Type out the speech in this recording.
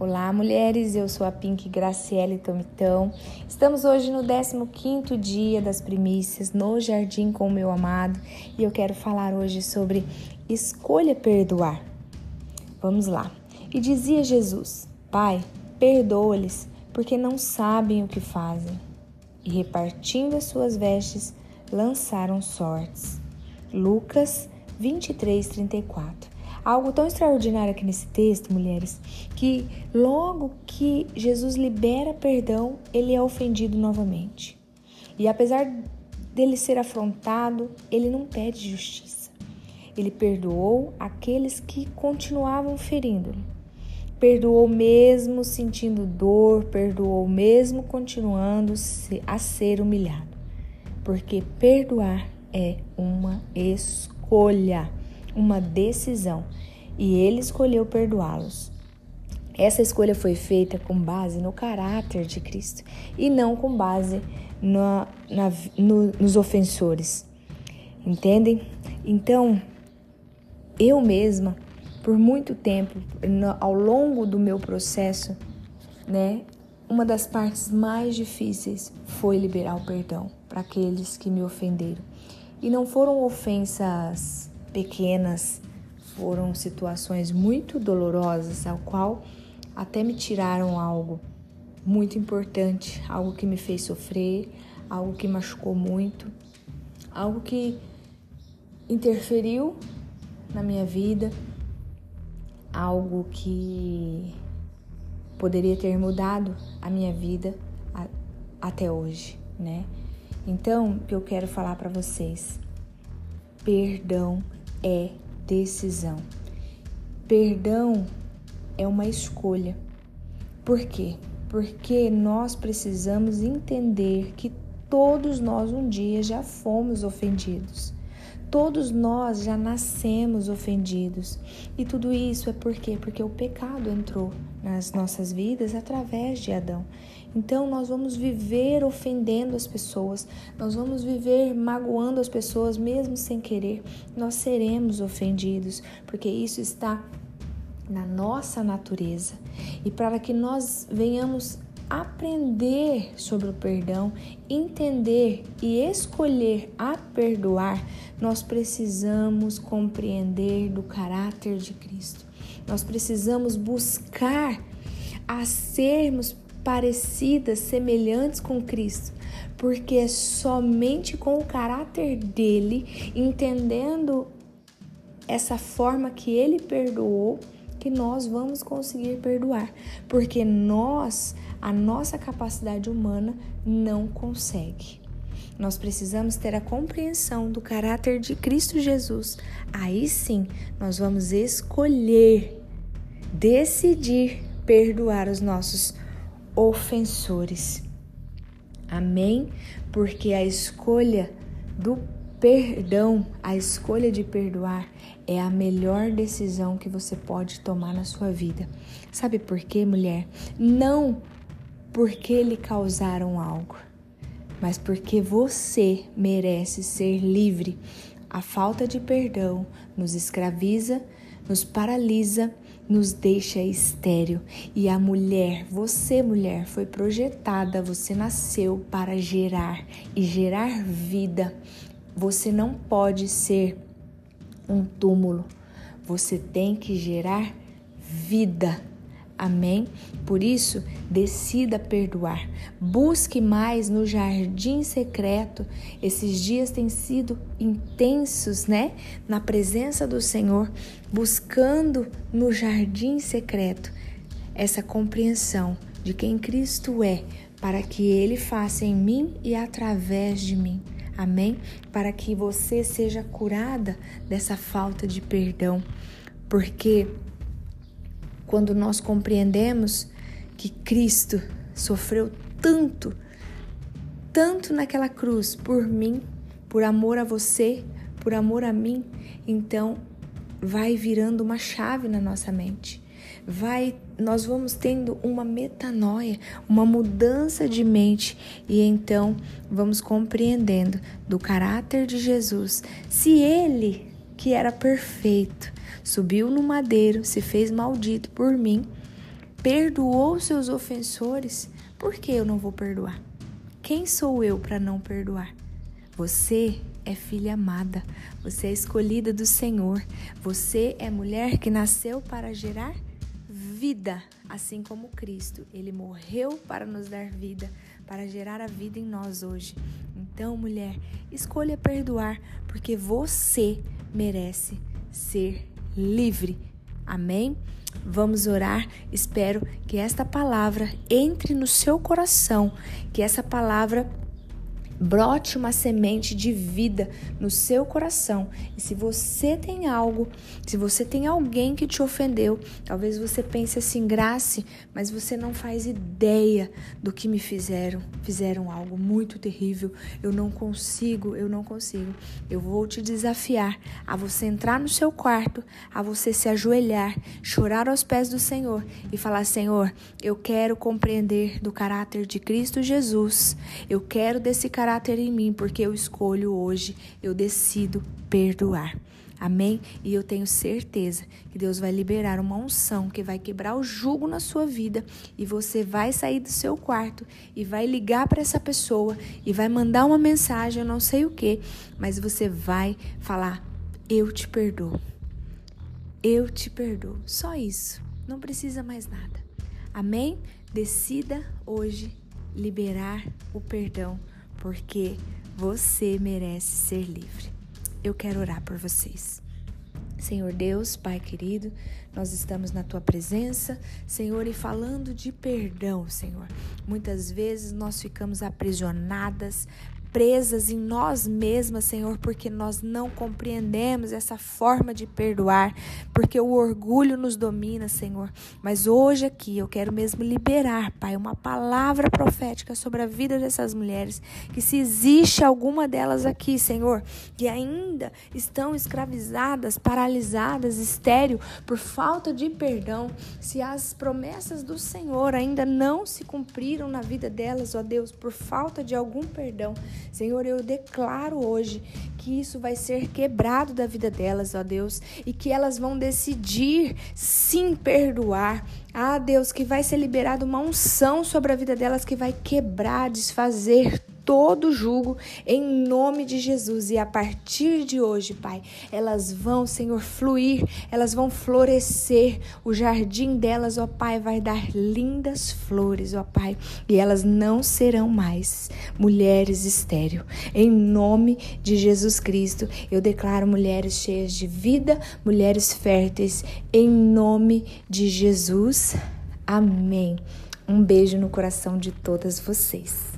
Olá, mulheres. Eu sou a Pink Graciele Tomitão. Estamos hoje no 15º dia das primícias no Jardim com o meu amado e eu quero falar hoje sobre escolha perdoar. Vamos lá. E dizia Jesus: Pai, perdoa-lhes, porque não sabem o que fazem. E repartindo as suas vestes, lançaram sortes. Lucas 23, 34. Algo tão extraordinário aqui nesse texto, mulheres, que logo que Jesus libera perdão, ele é ofendido novamente. E apesar dele ser afrontado, ele não pede justiça. Ele perdoou aqueles que continuavam ferindo-lhe. Perdoou mesmo sentindo dor, perdoou mesmo continuando a ser humilhado. Porque perdoar é uma escolha uma decisão e ele escolheu perdoá-los. Essa escolha foi feita com base no caráter de Cristo e não com base na, na, no, nos ofensores. Entendem? Então, eu mesma, por muito tempo, ao longo do meu processo, né, uma das partes mais difíceis foi liberar o perdão para aqueles que me ofenderam. E não foram ofensas pequenas foram situações muito dolorosas, ao qual até me tiraram algo muito importante, algo que me fez sofrer, algo que machucou muito, algo que interferiu na minha vida, algo que poderia ter mudado a minha vida a, até hoje, né? Então, o que eu quero falar para vocês, perdão é decisão. Perdão é uma escolha. Por quê? Porque nós precisamos entender que todos nós um dia já fomos ofendidos. Todos nós já nascemos ofendidos. E tudo isso é por quê? Porque o pecado entrou nas nossas vidas através de Adão. Então nós vamos viver ofendendo as pessoas, nós vamos viver magoando as pessoas mesmo sem querer. Nós seremos ofendidos, porque isso está na nossa natureza. E para que nós venhamos aprender sobre o perdão, entender e escolher a perdoar, nós precisamos compreender do caráter de Cristo. Nós precisamos buscar a sermos parecidas, semelhantes com Cristo, porque é somente com o caráter dele, entendendo essa forma que ele perdoou, que nós vamos conseguir perdoar, porque nós, a nossa capacidade humana não consegue. Nós precisamos ter a compreensão do caráter de Cristo Jesus. Aí sim, nós vamos escolher, decidir perdoar os nossos ofensores. Amém? Porque a escolha do perdão, a escolha de perdoar é a melhor decisão que você pode tomar na sua vida. Sabe por quê, mulher? Não porque lhe causaram algo, mas porque você merece ser livre. A falta de perdão nos escraviza, nos paralisa, nos deixa estéril. E a mulher, você mulher, foi projetada, você nasceu para gerar e gerar vida. Você não pode ser um túmulo. Você tem que gerar vida. Amém? Por isso, decida perdoar. Busque mais no jardim secreto. Esses dias têm sido intensos, né? Na presença do Senhor, buscando no jardim secreto essa compreensão de quem Cristo é, para que Ele faça em mim e através de mim. Amém? Para que você seja curada dessa falta de perdão. Porque quando nós compreendemos que Cristo sofreu tanto, tanto naquela cruz por mim, por amor a você, por amor a mim, então vai virando uma chave na nossa mente vai nós vamos tendo uma metanoia, uma mudança de mente e então vamos compreendendo do caráter de Jesus. Se ele, que era perfeito, subiu no madeiro, se fez maldito por mim, perdoou seus ofensores, por que eu não vou perdoar? Quem sou eu para não perdoar? Você é filha amada, você é escolhida do Senhor, você é mulher que nasceu para gerar vida, assim como Cristo. Ele morreu para nos dar vida, para gerar a vida em nós hoje. Então, mulher, escolha perdoar, porque você merece ser livre. Amém? Vamos orar. Espero que esta palavra entre no seu coração, que essa palavra brote uma semente de vida no seu coração. E se você tem algo, se você tem alguém que te ofendeu, talvez você pense assim, Grace, mas você não faz ideia do que me fizeram. Fizeram algo muito terrível. Eu não consigo, eu não consigo. Eu vou te desafiar a você entrar no seu quarto, a você se ajoelhar, chorar aos pés do Senhor e falar: Senhor, eu quero compreender do caráter de Cristo Jesus. Eu quero desse caráter caráter em mim, porque eu escolho hoje, eu decido perdoar. Amém? E eu tenho certeza que Deus vai liberar uma unção que vai quebrar o jugo na sua vida e você vai sair do seu quarto e vai ligar para essa pessoa e vai mandar uma mensagem, eu não sei o que, mas você vai falar: Eu te perdoo. Eu te perdoo. Só isso. Não precisa mais nada. Amém? Decida hoje liberar o perdão porque você merece ser livre. Eu quero orar por vocês. Senhor Deus, Pai querido, nós estamos na tua presença, Senhor, e falando de perdão, Senhor. Muitas vezes nós ficamos aprisionadas, presas em nós mesmas, Senhor, porque nós não compreendemos essa forma de perdoar, porque o orgulho nos domina, Senhor. Mas hoje aqui eu quero mesmo liberar, Pai, uma palavra profética sobre a vida dessas mulheres, que se existe alguma delas aqui, Senhor, que ainda estão escravizadas, paralisadas, estéril por falta de perdão, se as promessas do Senhor ainda não se cumpriram na vida delas, ó Deus, por falta de algum perdão, Senhor, eu declaro hoje que isso vai ser quebrado da vida delas, ó Deus, e que elas vão decidir sim perdoar. Ah, Deus, que vai ser liberada uma unção sobre a vida delas que vai quebrar, desfazer todo jugo em nome de Jesus. E a partir de hoje, Pai, elas vão, Senhor, fluir, elas vão florescer. O jardim delas, ó Pai, vai dar lindas flores, ó Pai, e elas não serão mais mulheres estéril. Em nome de Jesus Cristo, eu declaro mulheres cheias de vida, mulheres férteis, em nome de Jesus. Amém. Um beijo no coração de todas vocês.